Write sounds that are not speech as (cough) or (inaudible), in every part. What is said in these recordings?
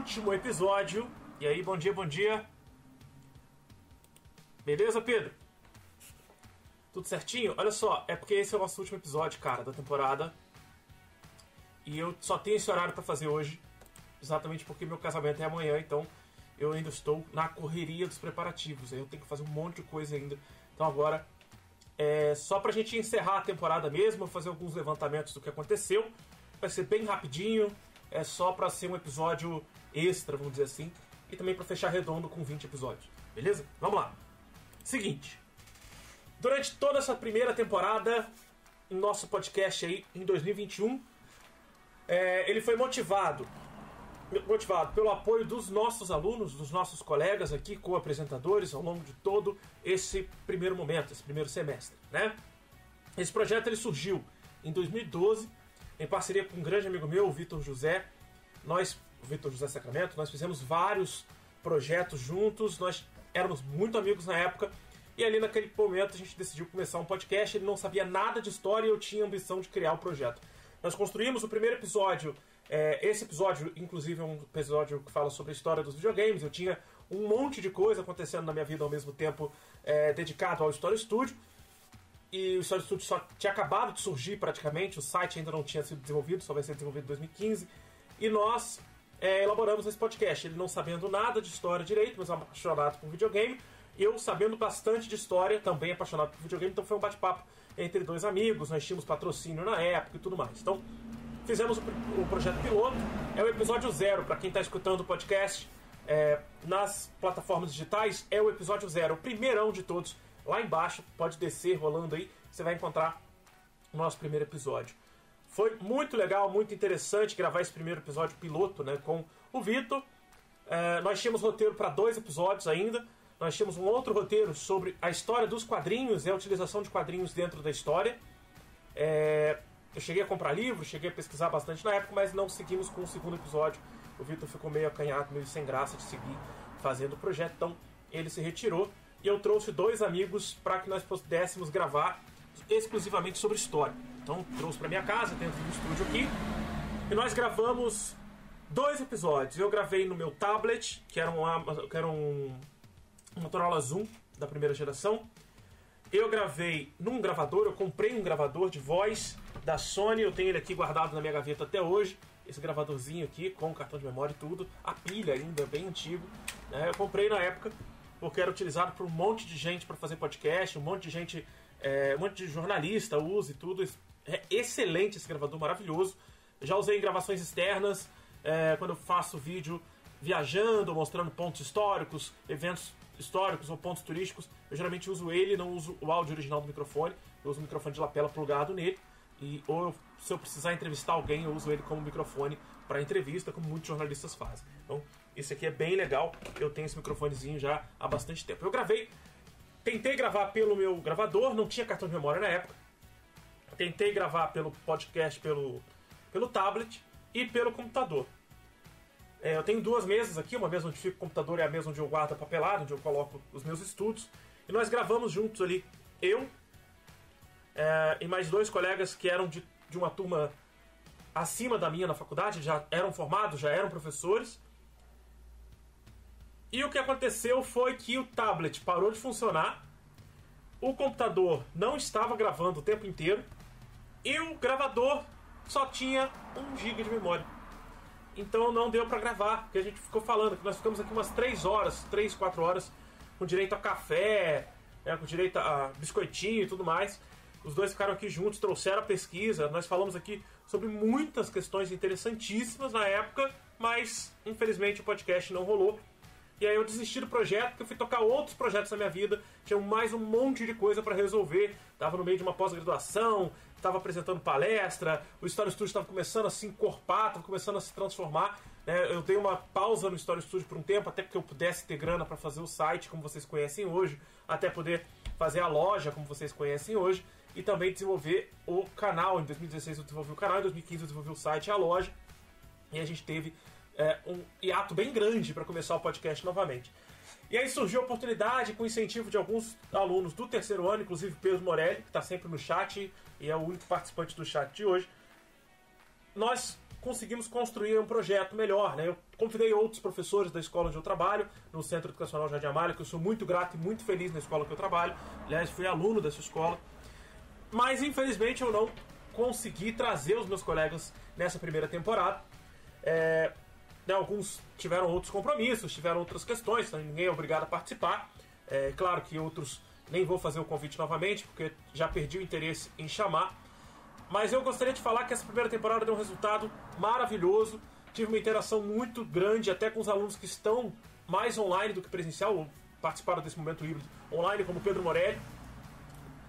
último episódio. E aí, bom dia, bom dia. Beleza, Pedro? Tudo certinho? Olha só, é porque esse é o nosso último episódio, cara, da temporada. E eu só tenho esse horário para fazer hoje, exatamente porque meu casamento é amanhã, então eu ainda estou na correria dos preparativos. Eu tenho que fazer um monte de coisa ainda. Então agora é só pra gente encerrar a temporada mesmo, fazer alguns levantamentos do que aconteceu. Vai ser bem rapidinho, é só pra ser um episódio extra, vamos dizer assim, e também para fechar redondo com 20 episódios. Beleza? Vamos lá. Seguinte, Durante toda essa primeira temporada, nosso podcast aí em 2021, é, ele foi motivado motivado pelo apoio dos nossos alunos, dos nossos colegas aqui, co-apresentadores, ao longo de todo esse primeiro momento, esse primeiro semestre, né? Esse projeto ele surgiu em 2012, em parceria com um grande amigo meu, o Vitor José. Nós, Vitor José Sacramento, nós fizemos vários projetos juntos, nós éramos muito amigos na época e ali naquele momento a gente decidiu começar um podcast. Ele não sabia nada de história e eu tinha a ambição de criar o um projeto. Nós construímos o primeiro episódio. É, esse episódio, inclusive, é um episódio que fala sobre a história dos videogames. Eu tinha um monte de coisa acontecendo na minha vida ao mesmo tempo, é, dedicado ao Story Studio. E o Story Studio só tinha acabado de surgir praticamente, o site ainda não tinha sido desenvolvido, só vai ser desenvolvido em 2015. E nós é, elaboramos esse podcast. Ele não sabendo nada de história direito, mas apaixonado por videogame eu sabendo bastante de história, também apaixonado por videogame, então foi um bate-papo entre dois amigos, nós tínhamos patrocínio na época e tudo mais. Então, fizemos o, o projeto piloto, é o episódio zero, para quem está escutando o podcast é, nas plataformas digitais, é o episódio zero, o primeirão de todos. Lá embaixo, pode descer rolando aí, você vai encontrar o nosso primeiro episódio. Foi muito legal, muito interessante gravar esse primeiro episódio piloto né, com o Vitor. É, nós tínhamos roteiro para dois episódios ainda. Nós tínhamos um outro roteiro sobre a história dos quadrinhos e a utilização de quadrinhos dentro da história. É, eu cheguei a comprar livro, cheguei a pesquisar bastante na época, mas não seguimos com o segundo episódio. O Vitor ficou meio acanhado, meio sem graça de seguir fazendo o projeto, então ele se retirou e eu trouxe dois amigos para que nós pudéssemos gravar exclusivamente sobre história. Então trouxe para minha casa, dentro do estúdio aqui, e nós gravamos dois episódios. Eu gravei no meu tablet, que era um, que era um Motorola Zoom da primeira geração. Eu gravei num gravador, eu comprei um gravador de voz da Sony, eu tenho ele aqui guardado na minha gaveta até hoje. Esse gravadorzinho aqui, com cartão de memória e tudo, a pilha ainda, bem antigo. Né? Eu comprei na época porque era utilizado por um monte de gente para fazer podcast, um monte de gente, é, um monte de jornalista usa e tudo. É excelente esse gravador, maravilhoso. Já usei em gravações externas, é, quando eu faço vídeo viajando, mostrando pontos históricos, eventos históricos ou pontos turísticos, eu geralmente uso ele, não uso o áudio original do microfone, eu uso o microfone de lapela plugado nele. E, ou se eu precisar entrevistar alguém, eu uso ele como microfone para entrevista, como muitos jornalistas fazem. Então, esse aqui é bem legal. Eu tenho esse microfonezinho já há bastante tempo. Eu gravei, tentei gravar pelo meu gravador, não tinha cartão de memória na época. Tentei gravar pelo podcast, pelo, pelo tablet e pelo computador. É, eu tenho duas mesas aqui, uma mesa onde fica o computador e a mesa onde eu guardo a papelada, onde eu coloco os meus estudos. E nós gravamos juntos ali, eu é, e mais dois colegas que eram de, de uma turma acima da minha na faculdade, já eram formados, já eram professores. E o que aconteceu foi que o tablet parou de funcionar, o computador não estava gravando o tempo inteiro e o gravador só tinha 1 GB de memória. Então não deu para gravar, porque a gente ficou falando que nós ficamos aqui umas 3 horas, 3, 4 horas, com direito a café, né, com direito a biscoitinho e tudo mais. Os dois ficaram aqui juntos, trouxeram a pesquisa. Nós falamos aqui sobre muitas questões interessantíssimas na época, mas infelizmente o podcast não rolou. E aí eu desisti do projeto, porque eu fui tocar outros projetos na minha vida, tinha mais um monte de coisa para resolver. Tava no meio de uma pós-graduação, estava apresentando palestra, o Story Studio estava começando a se encorpar, estava começando a se transformar. Né? Eu dei uma pausa no Story Studio por um tempo, até que eu pudesse ter grana para fazer o site, como vocês conhecem hoje, até poder fazer a loja, como vocês conhecem hoje, e também desenvolver o canal. Em 2016 eu desenvolvi o canal, em 2015 eu desenvolvi o site e a loja. E a gente teve é, um hiato bem grande para começar o podcast novamente. E aí surgiu a oportunidade, com incentivo de alguns alunos do terceiro ano, inclusive Pedro Morelli, que está sempre no chat e é o único participante do chat de hoje. nós conseguimos construir um projeto melhor. Né? Eu convidei outros professores da escola onde eu trabalho, no Centro Educacional Jardim Amália, que eu sou muito grato e muito feliz na escola que eu trabalho. Aliás, fui aluno dessa escola. Mas, infelizmente, eu não consegui trazer os meus colegas nessa primeira temporada. É, né, alguns tiveram outros compromissos, tiveram outras questões, então ninguém é obrigado a participar. É claro que outros nem vou fazer o convite novamente, porque já perdi o interesse em chamar. Mas eu gostaria de falar que essa primeira temporada deu um resultado maravilhoso. Tive uma interação muito grande, até com os alunos que estão mais online do que presencial, ou participaram desse momento híbrido online, como o Pedro Morelli.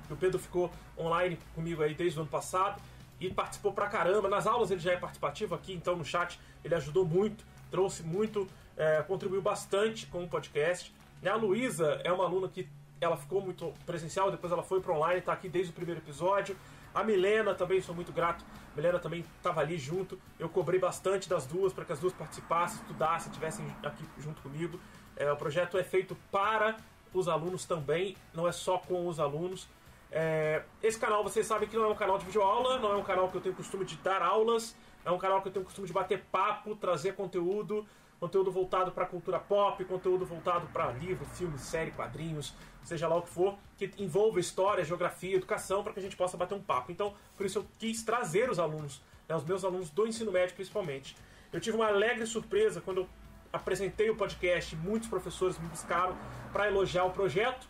O Pedro ficou online comigo aí desde o ano passado e participou pra caramba. Nas aulas ele já é participativo aqui, então no chat ele ajudou muito, trouxe muito, é, contribuiu bastante com o podcast. E a Luísa é uma aluna que ela ficou muito presencial, depois ela foi para online, está aqui desde o primeiro episódio. A Milena também, sou muito grato. A Milena também estava ali junto. Eu cobrei bastante das duas para que as duas participassem, estudassem, estivessem aqui junto comigo. É, o projeto é feito para os alunos também, não é só com os alunos. É, esse canal, vocês sabem que não é um canal de videoaula, não é um canal que eu tenho costume de dar aulas, é um canal que eu tenho costume de bater papo, trazer conteúdo, conteúdo voltado para cultura pop, conteúdo voltado para livro, filme, série, quadrinhos, seja lá o que for, que envolva história, geografia, educação, para que a gente possa bater um papo. Então, por isso eu quis trazer os alunos, né, os meus alunos do ensino médio principalmente. Eu tive uma alegre surpresa quando eu apresentei o podcast, muitos professores me buscaram para elogiar o projeto.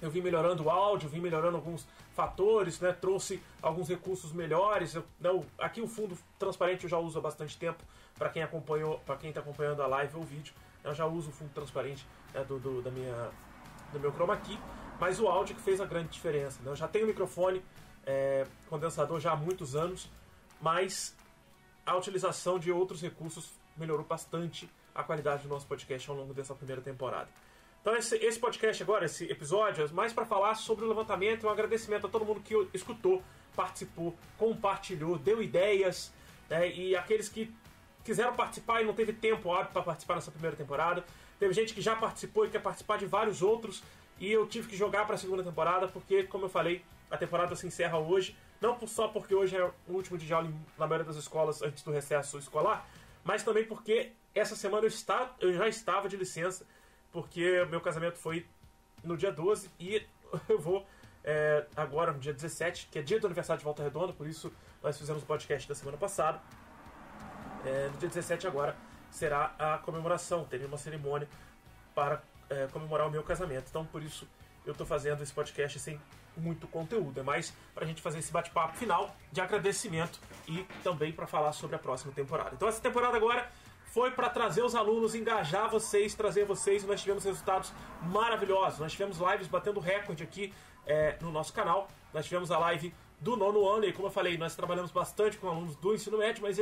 Eu vim melhorando o áudio, vim melhorando alguns fatores, né? trouxe alguns recursos melhores. Eu, não, aqui o fundo transparente eu já uso há bastante tempo para quem acompanhou, para quem está acompanhando a live ou o vídeo. Eu já uso o fundo transparente né, do, do, da minha do meu chroma key, mas o áudio que fez a grande diferença. Né? Eu já tenho microfone é, condensador já há muitos anos, mas a utilização de outros recursos melhorou bastante a qualidade do nosso podcast ao longo dessa primeira temporada. Então esse, esse podcast agora, esse episódio, é mais para falar sobre o levantamento um agradecimento a todo mundo que escutou, participou, compartilhou, deu ideias, né? e aqueles que quiseram participar e não teve tempo hábil para participar nessa primeira temporada. Teve gente que já participou e quer participar de vários outros. E eu tive que jogar para a segunda temporada, porque, como eu falei, a temporada se encerra hoje. Não só porque hoje é o último dia de aula na maioria das escolas antes do recesso escolar, mas também porque essa semana eu, está, eu já estava de licença, porque meu casamento foi no dia 12 e (laughs) eu vou é, agora no dia 17, que é dia do aniversário de Volta Redonda, por isso nós fizemos o podcast da semana passada. É, no dia 17 agora será a comemoração, teria uma cerimônia para é, comemorar o meu casamento. Então, por isso, eu estou fazendo esse podcast sem muito conteúdo. É mais para a gente fazer esse bate-papo final de agradecimento e também para falar sobre a próxima temporada. Então, essa temporada agora foi para trazer os alunos, engajar vocês, trazer vocês e nós tivemos resultados maravilhosos. Nós tivemos lives batendo recorde aqui é, no nosso canal. Nós tivemos a live do nono ano, e como eu falei, nós trabalhamos bastante com alunos do ensino médio, mas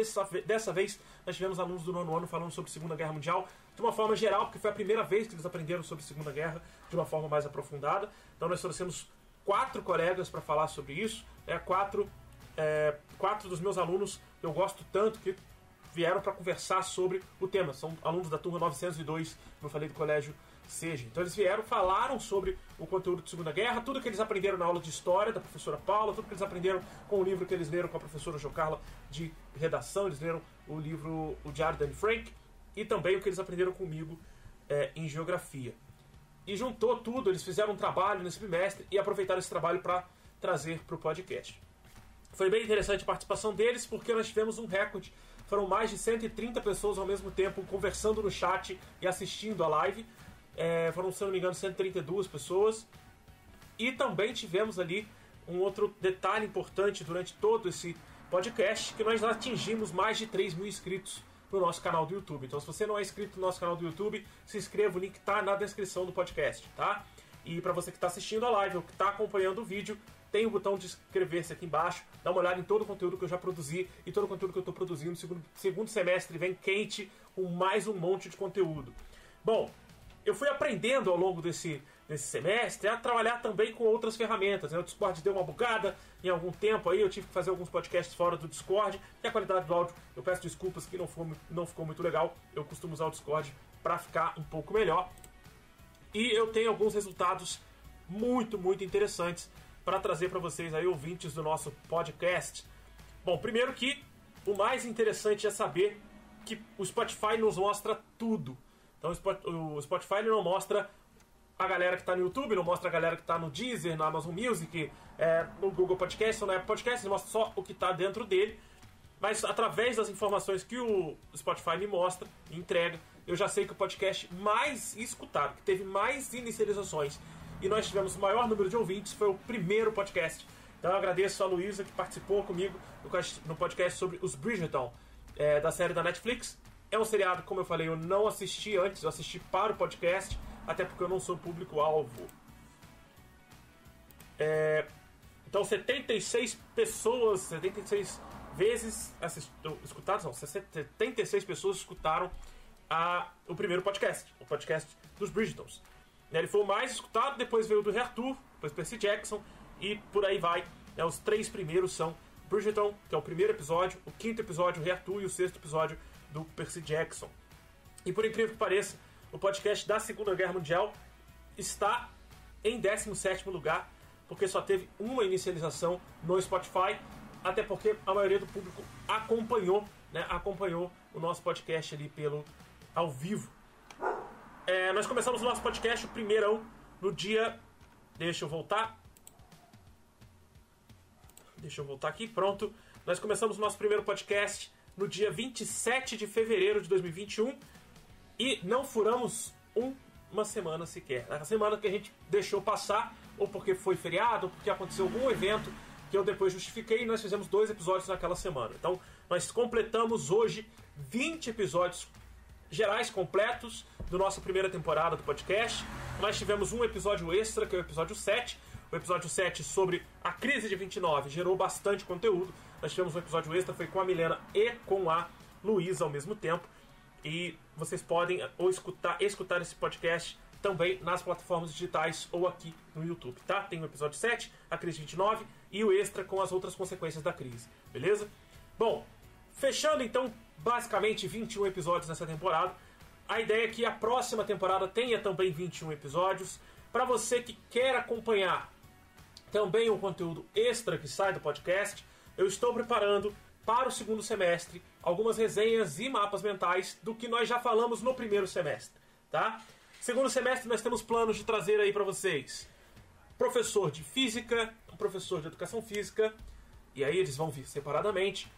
dessa vez nós tivemos alunos do nono ano falando sobre Segunda Guerra Mundial de uma forma geral, porque foi a primeira vez que eles aprenderam sobre Segunda Guerra de uma forma mais aprofundada. Então nós trouxemos quatro colegas para falar sobre isso, né, quatro, é, quatro dos meus alunos eu gosto tanto, que vieram para conversar sobre o tema. São alunos da turma 902, como eu falei, do colégio seja. Então eles vieram, falaram sobre o conteúdo de Segunda Guerra, tudo que eles aprenderam na aula de história da professora Paula, tudo que eles aprenderam com o livro que eles leram com a professora Jo Carla de redação, eles leram o livro O Diário da Anne Frank e também o que eles aprenderam comigo é, em geografia. E juntou tudo, eles fizeram um trabalho nesse bimestre e aproveitaram esse trabalho para trazer para o podcast. Foi bem interessante a participação deles porque nós tivemos um recorde. Foram mais de 130 pessoas ao mesmo tempo conversando no chat e assistindo a live. É, foram, se não me engano, 132 pessoas. E também tivemos ali um outro detalhe importante durante todo esse podcast, que nós atingimos mais de 3 mil inscritos no nosso canal do YouTube. Então, se você não é inscrito no nosso canal do YouTube, se inscreva, o link está na descrição do podcast, tá? E para você que está assistindo a live ou que está acompanhando o vídeo, tem o botão de inscrever-se aqui embaixo, dá uma olhada em todo o conteúdo que eu já produzi e todo o conteúdo que eu estou produzindo segundo, segundo semestre vem quente com mais um monte de conteúdo. Bom, eu fui aprendendo ao longo desse, desse semestre a trabalhar também com outras ferramentas. Né? O Discord deu uma bugada em algum tempo aí, eu tive que fazer alguns podcasts fora do Discord e a qualidade do áudio, eu peço desculpas que não, foi, não ficou muito legal. Eu costumo usar o Discord para ficar um pouco melhor. E eu tenho alguns resultados muito, muito interessantes para trazer para vocês aí, ouvintes do nosso podcast. Bom, primeiro que o mais interessante é saber que o Spotify nos mostra tudo. Então o Spotify não mostra a galera que está no YouTube, não mostra a galera que está no Deezer, na Amazon Music, é, no Google Podcast ou na Apple Podcast, ele mostra só o que está dentro dele. Mas através das informações que o Spotify me mostra e entrega, eu já sei que o podcast mais escutado, que teve mais inicializações e nós tivemos o maior número de ouvintes, foi o primeiro podcast. Então eu agradeço a Luísa que participou comigo no podcast sobre os Bridgerton, é, da série da Netflix. É um seriado, como eu falei, eu não assisti antes, eu assisti para o podcast até porque eu não sou público-alvo. É, então 76 pessoas, 76 vezes escutadas, não, 76 pessoas escutaram a, o primeiro podcast, o podcast dos Bridgetons. Ele foi o mais escutado, depois veio o do Arthur, depois Percy Jackson e por aí vai. É, os três primeiros são Bridgeton, que é o primeiro episódio, o quinto episódio, o Arthur e o sexto episódio do Percy Jackson. E por incrível que pareça, o podcast da Segunda Guerra Mundial está em 17 lugar, porque só teve uma inicialização no Spotify, até porque a maioria do público acompanhou, né, acompanhou o nosso podcast ali pelo ao vivo. É, nós começamos o nosso podcast, o primeirão, no dia. Deixa eu voltar. Deixa eu voltar aqui, pronto. Nós começamos o nosso primeiro podcast no dia 27 de fevereiro de 2021 e não furamos um, uma semana sequer. A semana que a gente deixou passar, ou porque foi feriado, ou porque aconteceu algum evento que eu depois justifiquei, e nós fizemos dois episódios naquela semana. Então, nós completamos hoje 20 episódios gerais completos do nossa primeira temporada do podcast. Nós tivemos um episódio extra, que é o episódio 7. O episódio 7 sobre a crise de 29 gerou bastante conteúdo. Nós tivemos um episódio extra, foi com a Milena e com a Luísa ao mesmo tempo. E vocês podem eh, ou escutar, escutar esse podcast também nas plataformas digitais ou aqui no YouTube, tá? Tem o episódio 7, a crise 29 e o extra com as outras consequências da crise, beleza? Bom, fechando então basicamente 21 episódios nessa temporada. A ideia é que a próxima temporada tenha também 21 episódios. Para você que quer acompanhar também o conteúdo extra que sai do podcast, eu estou preparando para o segundo semestre algumas resenhas e mapas mentais do que nós já falamos no primeiro semestre, tá? Segundo semestre nós temos planos de trazer aí para vocês professor de física, um professor de educação física, e aí eles vão vir separadamente.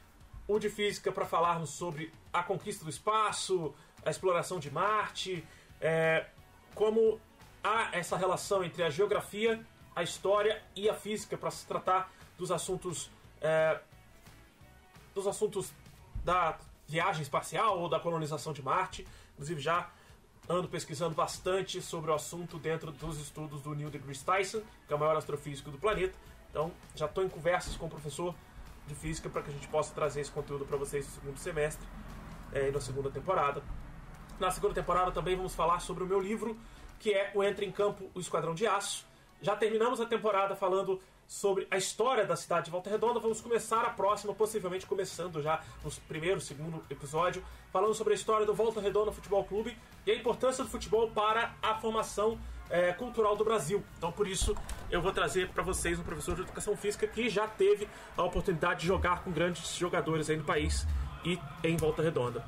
O de física para falarmos sobre a conquista do espaço, a exploração de Marte, é, como há essa relação entre a geografia, a história e a física para se tratar dos assuntos é, dos assuntos da viagem espacial ou da colonização de Marte. Inclusive já ando pesquisando bastante sobre o assunto dentro dos estudos do Neil deGrasse Tyson, que é o maior astrofísico do planeta. Então já estou em conversas com o professor de física para que a gente possa trazer esse conteúdo para vocês no segundo semestre é, e na segunda temporada. Na segunda temporada também vamos falar sobre o meu livro, que é o Entra em Campo, o Esquadrão de Aço. Já terminamos a temporada falando sobre a história da cidade de Volta Redonda. Vamos começar a próxima, possivelmente começando já no primeiro, segundo episódio, falando sobre a história do Volta Redonda Futebol Clube e a importância do futebol para a formação é, cultural do Brasil. Então, por isso, eu vou trazer para vocês um professor de educação física que já teve a oportunidade de jogar com grandes jogadores aí no país e em Volta Redonda.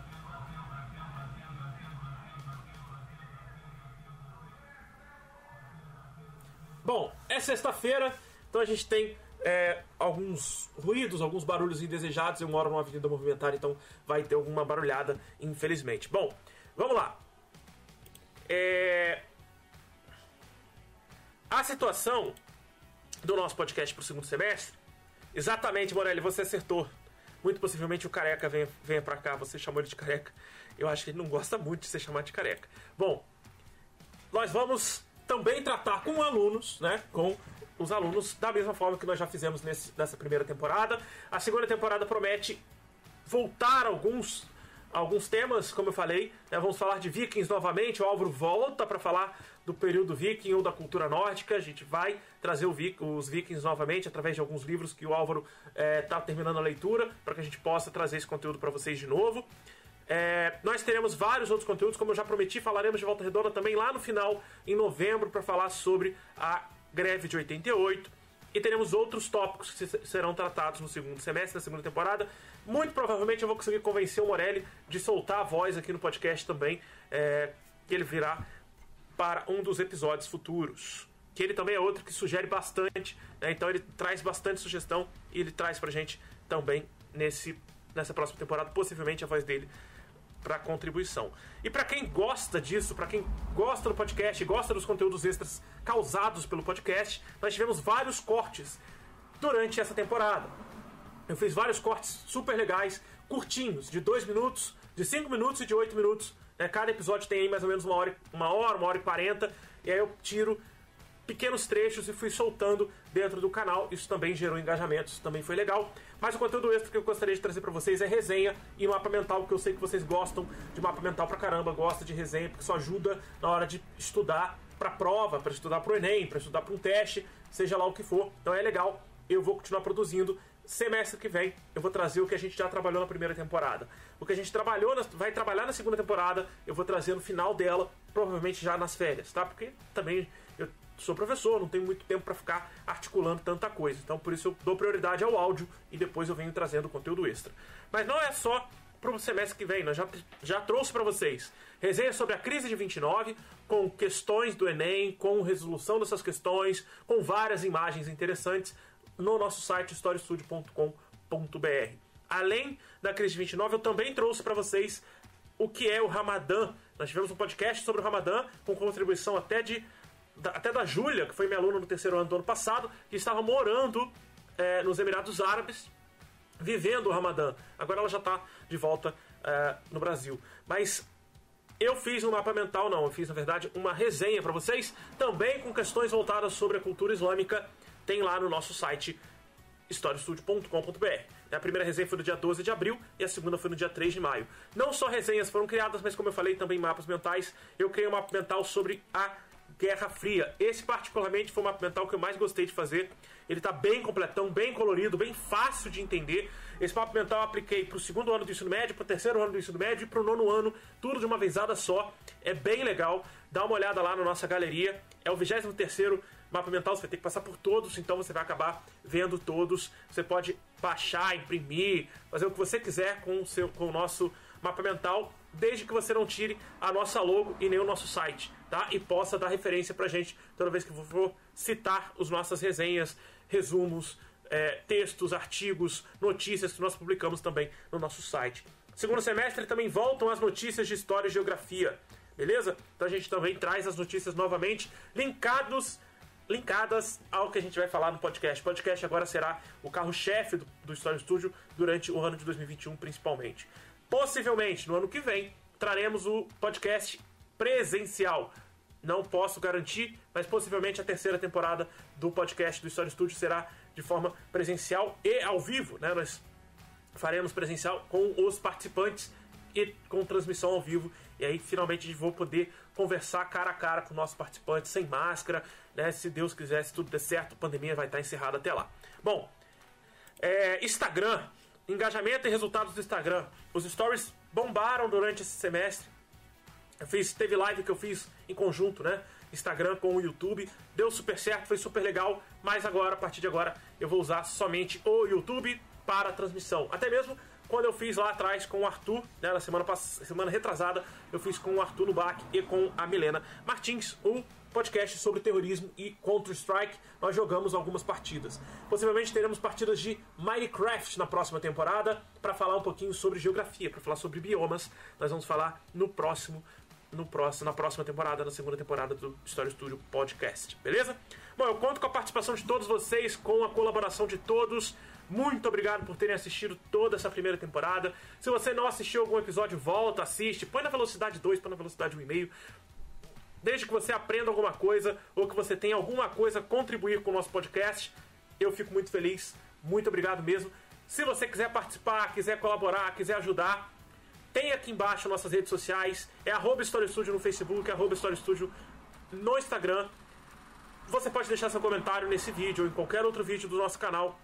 Bom, é sexta-feira. Então a gente tem é, alguns ruídos, alguns barulhos indesejados. Eu moro numa avenida movimentada, então vai ter alguma barulhada, infelizmente. Bom, vamos lá. É... A situação do nosso podcast para o segundo semestre, exatamente, Morelli, você acertou. Muito possivelmente o careca venha, venha para cá, você chamou ele de careca. Eu acho que ele não gosta muito de ser chamado de careca. Bom, nós vamos também tratar com alunos, né? Com os alunos da mesma forma que nós já fizemos nesse, nessa primeira temporada. A segunda temporada promete voltar alguns alguns temas, como eu falei. Né, vamos falar de Vikings novamente. O Álvaro volta para falar do período viking ou da cultura nórdica. A gente vai trazer os Vikings novamente através de alguns livros que o Álvaro está é, tá terminando a leitura para que a gente possa trazer esse conteúdo para vocês de novo. É, nós teremos vários outros conteúdos, como eu já prometi, falaremos de Volta Redonda também lá no final, em novembro, para falar sobre a greve de 88. E teremos outros tópicos que serão tratados no segundo semestre da segunda temporada, Muito provavelmente eu vou conseguir convencer o Morelli de soltar a voz aqui no podcast também, é, que ele virá para um dos episódios futuros. Que ele também é outro que sugere bastante, né? então ele traz bastante sugestão e ele traz pra gente também nesse, nessa próxima temporada, possivelmente a voz dele para contribuição. E para quem gosta disso, para quem gosta do podcast, gosta dos conteúdos extras causados pelo podcast, nós tivemos vários cortes durante essa temporada. Eu fiz vários cortes super legais, curtinhos, de 2 minutos, de 5 minutos e de 8 minutos. Né? Cada episódio tem aí mais ou menos uma hora, uma hora, uma hora e quarenta. E aí eu tiro pequenos trechos e fui soltando dentro do canal. Isso também gerou engajamento, isso também foi legal. Mas o conteúdo extra que eu gostaria de trazer para vocês é resenha e mapa mental, que eu sei que vocês gostam de mapa mental pra caramba, gostam de resenha, porque isso ajuda na hora de estudar para prova, para estudar para o Enem, para estudar para um teste, seja lá o que for. Então é legal, eu vou continuar produzindo. Semestre que vem eu vou trazer o que a gente já trabalhou na primeira temporada. O que a gente trabalhou, na, vai trabalhar na segunda temporada, eu vou trazer no final dela, provavelmente já nas férias, tá? Porque também eu sou professor, não tenho muito tempo para ficar articulando tanta coisa. Então por isso eu dou prioridade ao áudio e depois eu venho trazendo conteúdo extra. Mas não é só para o semestre que vem, nós já, já trouxe para vocês resenha sobre a crise de 29, com questões do Enem, com resolução dessas questões, com várias imagens interessantes no nosso site storiestudio.com.br. Além da crise de 29, eu também trouxe para vocês o que é o Ramadã. Nós tivemos um podcast sobre o Ramadã, com contribuição até de até da Júlia, que foi minha aluna no terceiro ano do ano passado, que estava morando é, nos Emirados Árabes, vivendo o Ramadã. Agora ela já está de volta é, no Brasil. Mas eu fiz um mapa mental, não, eu fiz na verdade uma resenha para vocês, também com questões voltadas sobre a cultura islâmica, tem lá no nosso site historiestudio.com.br. A primeira resenha foi no dia 12 de abril e a segunda foi no dia 3 de maio. Não só resenhas foram criadas, mas como eu falei, também mapas mentais. Eu criei um mapa mental sobre a Guerra Fria. Esse, particularmente, foi o mapa mental que eu mais gostei de fazer. Ele está bem completão, bem colorido, bem fácil de entender. Esse mapa mental eu apliquei para o segundo ano do ensino médio, para o terceiro ano do ensino médio e para o nono ano, tudo de uma vezada só. É bem legal. Dá uma olhada lá na nossa galeria. É o 23 terceiro mapa mental, você vai ter que passar por todos, então você vai acabar vendo todos. Você pode baixar, imprimir, fazer o que você quiser com o, seu, com o nosso mapa mental, desde que você não tire a nossa logo e nem o nosso site tá? E possa dar referência pra gente toda vez que for citar as nossas resenhas, resumos, é, textos, artigos, notícias que nós publicamos também no nosso site. Segundo semestre também voltam as notícias de história e geografia, beleza? Então a gente também traz as notícias novamente, linkados linkadas ao que a gente vai falar no podcast. O podcast agora será o carro-chefe do, do Story Studio durante o ano de 2021, principalmente. Possivelmente, no ano que vem, traremos o podcast presencial. Não posso garantir, mas possivelmente a terceira temporada do podcast do Story Studio será de forma presencial e ao vivo. Né? Nós faremos presencial com os participantes e com transmissão ao vivo. E aí finalmente vou poder conversar cara a cara com nossos participantes sem máscara. Né? Se Deus quiser, se tudo der certo, a pandemia vai estar encerrada até lá. Bom, é, Instagram, engajamento e resultados do Instagram. Os stories bombaram durante esse semestre. Eu fiz, teve live que eu fiz em conjunto, né? Instagram com o YouTube. Deu super certo, foi super legal. Mas agora, a partir de agora, eu vou usar somente o YouTube para a transmissão. Até mesmo quando eu fiz lá atrás com o Arthur, né, na semana, semana retrasada, eu fiz com o Arthur Lubac e com a Milena Martins, o podcast sobre terrorismo e Counter-Strike. Nós jogamos algumas partidas. Possivelmente teremos partidas de Minecraft na próxima temporada para falar um pouquinho sobre geografia, para falar sobre biomas. Nós vamos falar no próximo no próximo, na próxima temporada, na segunda temporada do Story Studio Podcast, beleza? Bom, eu conto com a participação de todos vocês, com a colaboração de todos. Muito obrigado por terem assistido toda essa primeira temporada. Se você não assistiu algum episódio, volta, assiste, põe na velocidade 2, põe na velocidade 1,5. Desde que você aprenda alguma coisa ou que você tenha alguma coisa a contribuir com o nosso podcast, eu fico muito feliz. Muito obrigado mesmo. Se você quiser participar, quiser colaborar, quiser ajudar, tem aqui embaixo nossas redes sociais. É arroba Story Studio no Facebook, arroba Story Studio no Instagram. Você pode deixar seu comentário nesse vídeo ou em qualquer outro vídeo do nosso canal.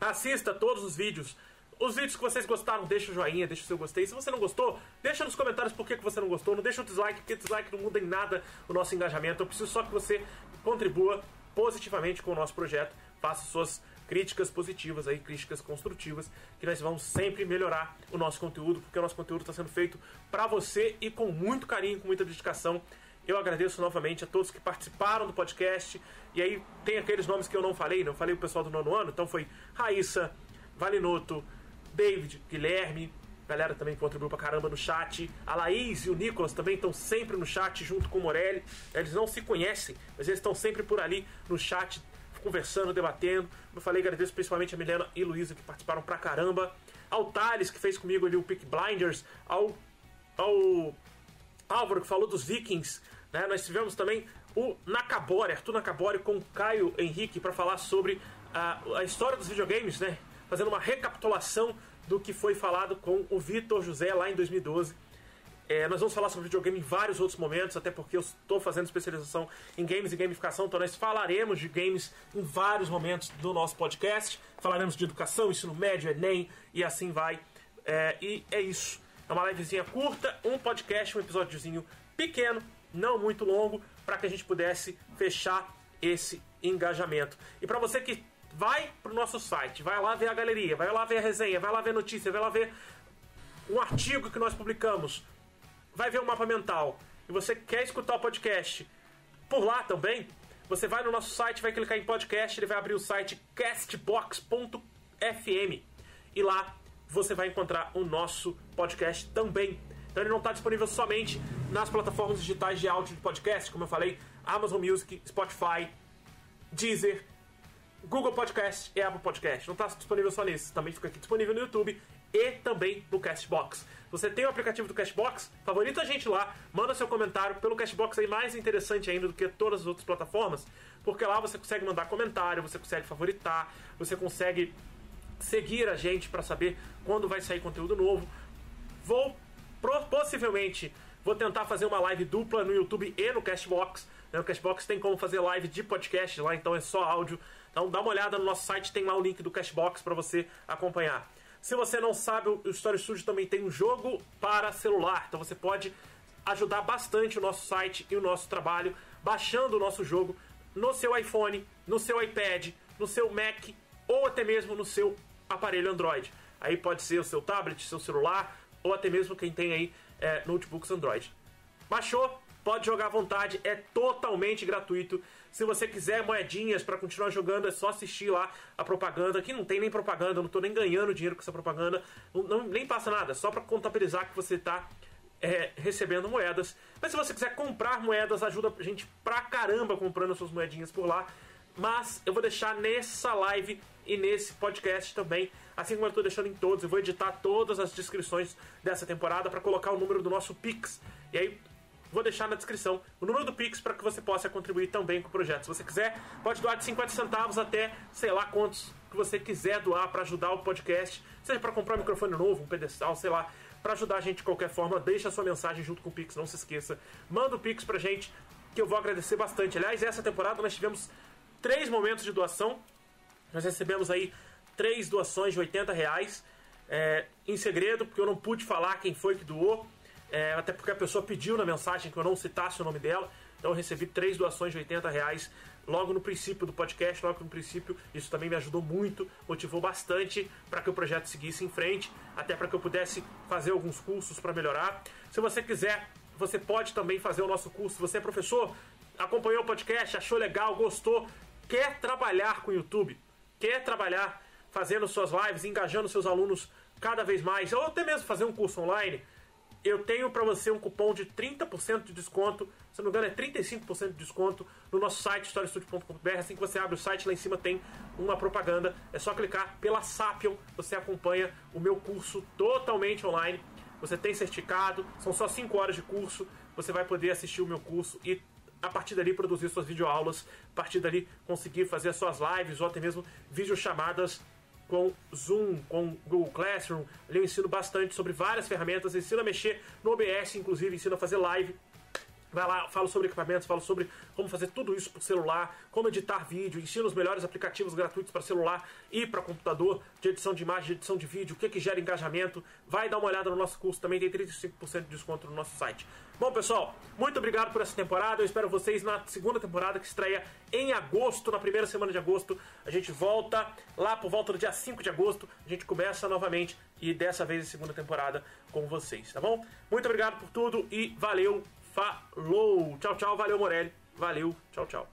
Assista todos os vídeos. Os vídeos que vocês gostaram, deixa o joinha, deixa o seu gostei. Se você não gostou, deixa nos comentários por que você não gostou. Não deixa o dislike, porque dislike não muda em nada o nosso engajamento. Eu preciso só que você contribua positivamente com o nosso projeto. Faça suas críticas positivas aí, críticas construtivas, que nós vamos sempre melhorar o nosso conteúdo, porque o nosso conteúdo está sendo feito para você e com muito carinho, com muita dedicação. Eu agradeço novamente a todos que participaram do podcast. E aí tem aqueles nomes que eu não falei, não falei o pessoal do nono ano, então foi Raíssa, Valinoto, David, Guilherme, galera também contribuiu pra caramba no chat. A Laís e o Nicolas também estão sempre no chat junto com o Morelli. Eles não se conhecem, mas eles estão sempre por ali no chat, conversando, debatendo. Como eu falei, agradeço principalmente a Milena e Luísa que participaram pra caramba. Ao Thales, que fez comigo ali o Pick Blinders. Ao, ao Álvaro, que falou dos Vikings. Né? Nós tivemos também o Nakabori, Arthur Nakabori, com o Caio Henrique para falar sobre a, a história dos videogames, né? Fazendo uma recapitulação do que foi falado com o Vitor José lá em 2012. É, nós vamos falar sobre videogame em vários outros momentos, até porque eu estou fazendo especialização em games e gamificação, então nós falaremos de games em vários momentos do nosso podcast. Falaremos de educação, ensino médio, Enem e assim vai. É, e é isso. É uma livezinha curta, um podcast, um episódiozinho pequeno, não muito longo, para que a gente pudesse fechar esse engajamento. E para você que vai pro nosso site, vai lá ver a galeria, vai lá ver a resenha, vai lá ver a notícia, vai lá ver um artigo que nós publicamos, vai ver o mapa mental, e você quer escutar o podcast por lá também, você vai no nosso site, vai clicar em podcast, ele vai abrir o site castbox.fm e lá você vai encontrar o nosso podcast também. Então ele não está disponível somente nas plataformas digitais de áudio de podcast, como eu falei, Amazon Music, Spotify, Deezer, Google Podcast e Apple Podcast. Não está disponível só nisso, também fica aqui disponível no YouTube e também no Castbox. Você tem o aplicativo do Cashbox? Favorita a gente lá, manda seu comentário pelo Cashbox aí mais interessante ainda do que todas as outras plataformas, porque lá você consegue mandar comentário, você consegue favoritar, você consegue seguir a gente para saber quando vai sair conteúdo novo. Vou possivelmente vou tentar fazer uma live dupla no YouTube e no Cashbox. Né? No Cashbox tem como fazer live de podcast lá, então é só áudio. Então dá uma olhada no nosso site, tem lá o link do Cashbox para você acompanhar. Se você não sabe, o Story Studio também tem um jogo para celular, então você pode ajudar bastante o nosso site e o nosso trabalho baixando o nosso jogo no seu iPhone, no seu iPad, no seu Mac ou até mesmo no seu aparelho Android. Aí pode ser o seu tablet, seu celular ou até mesmo quem tem aí é, notebooks Android. Baixou? Pode jogar à vontade, é totalmente gratuito. Se você quiser moedinhas para continuar jogando, é só assistir lá a propaganda. Aqui não tem nem propaganda, eu não estou nem ganhando dinheiro com essa propaganda. Não, não nem passa nada, só para contabilizar que você está é, recebendo moedas. Mas se você quiser comprar moedas, ajuda a gente pra caramba comprando suas moedinhas por lá. Mas eu vou deixar nessa live e nesse podcast também, assim como eu estou deixando em todos. Eu vou editar todas as descrições dessa temporada para colocar o número do nosso Pix. E aí vou deixar na descrição o número do Pix para que você possa contribuir também com o projeto. Se você quiser, pode doar de 50 centavos até sei lá quantos que você quiser doar para ajudar o podcast, seja para comprar um microfone novo, um pedestal, sei lá, para ajudar a gente de qualquer forma. Deixa a sua mensagem junto com o Pix, não se esqueça. Manda o Pix pra gente que eu vou agradecer bastante. Aliás, essa temporada nós tivemos três momentos de doação. Nós recebemos aí três doações de 80 reais é, em segredo, porque eu não pude falar quem foi que doou, é, até porque a pessoa pediu na mensagem que eu não citasse o nome dela. Então eu recebi três doações de 80 reais logo no princípio do podcast, logo no princípio. Isso também me ajudou muito, motivou bastante para que o projeto seguisse em frente, até para que eu pudesse fazer alguns cursos para melhorar. Se você quiser, você pode também fazer o nosso curso. Você é professor, acompanhou o podcast, achou legal, gostou, quer trabalhar com o YouTube, quer trabalhar fazendo suas lives, engajando seus alunos cada vez mais, ou até mesmo fazer um curso online, eu tenho para você um cupom de 30% de desconto, se não me engano é 35% de desconto no nosso site historiastudio.com.br. Assim que você abre o site, lá em cima tem uma propaganda. É só clicar pela Sapion, você acompanha o meu curso totalmente online. Você tem certificado, são só 5 horas de curso. Você vai poder assistir o meu curso e a partir dali produzir suas videoaulas, a partir dali conseguir fazer as suas lives ou até mesmo videochamadas com Zoom, com Google Classroom. Ali eu ensino bastante sobre várias ferramentas, ensino a mexer no OBS, inclusive ensino a fazer live. Vai lá, falo sobre equipamentos, falo sobre como fazer tudo isso por celular, como editar vídeo, ensino os melhores aplicativos gratuitos para celular e para computador, de edição de imagem, de edição de vídeo, o que, que gera engajamento. Vai dar uma olhada no nosso curso, também tem 35% de desconto no nosso site. Bom, pessoal, muito obrigado por essa temporada. Eu espero vocês na segunda temporada que estreia em agosto, na primeira semana de agosto. A gente volta lá por volta do dia 5 de agosto. A gente começa novamente e dessa vez a segunda temporada com vocês, tá bom? Muito obrigado por tudo e valeu! Falou! Tchau, tchau. Valeu, Morelli. Valeu. Tchau, tchau.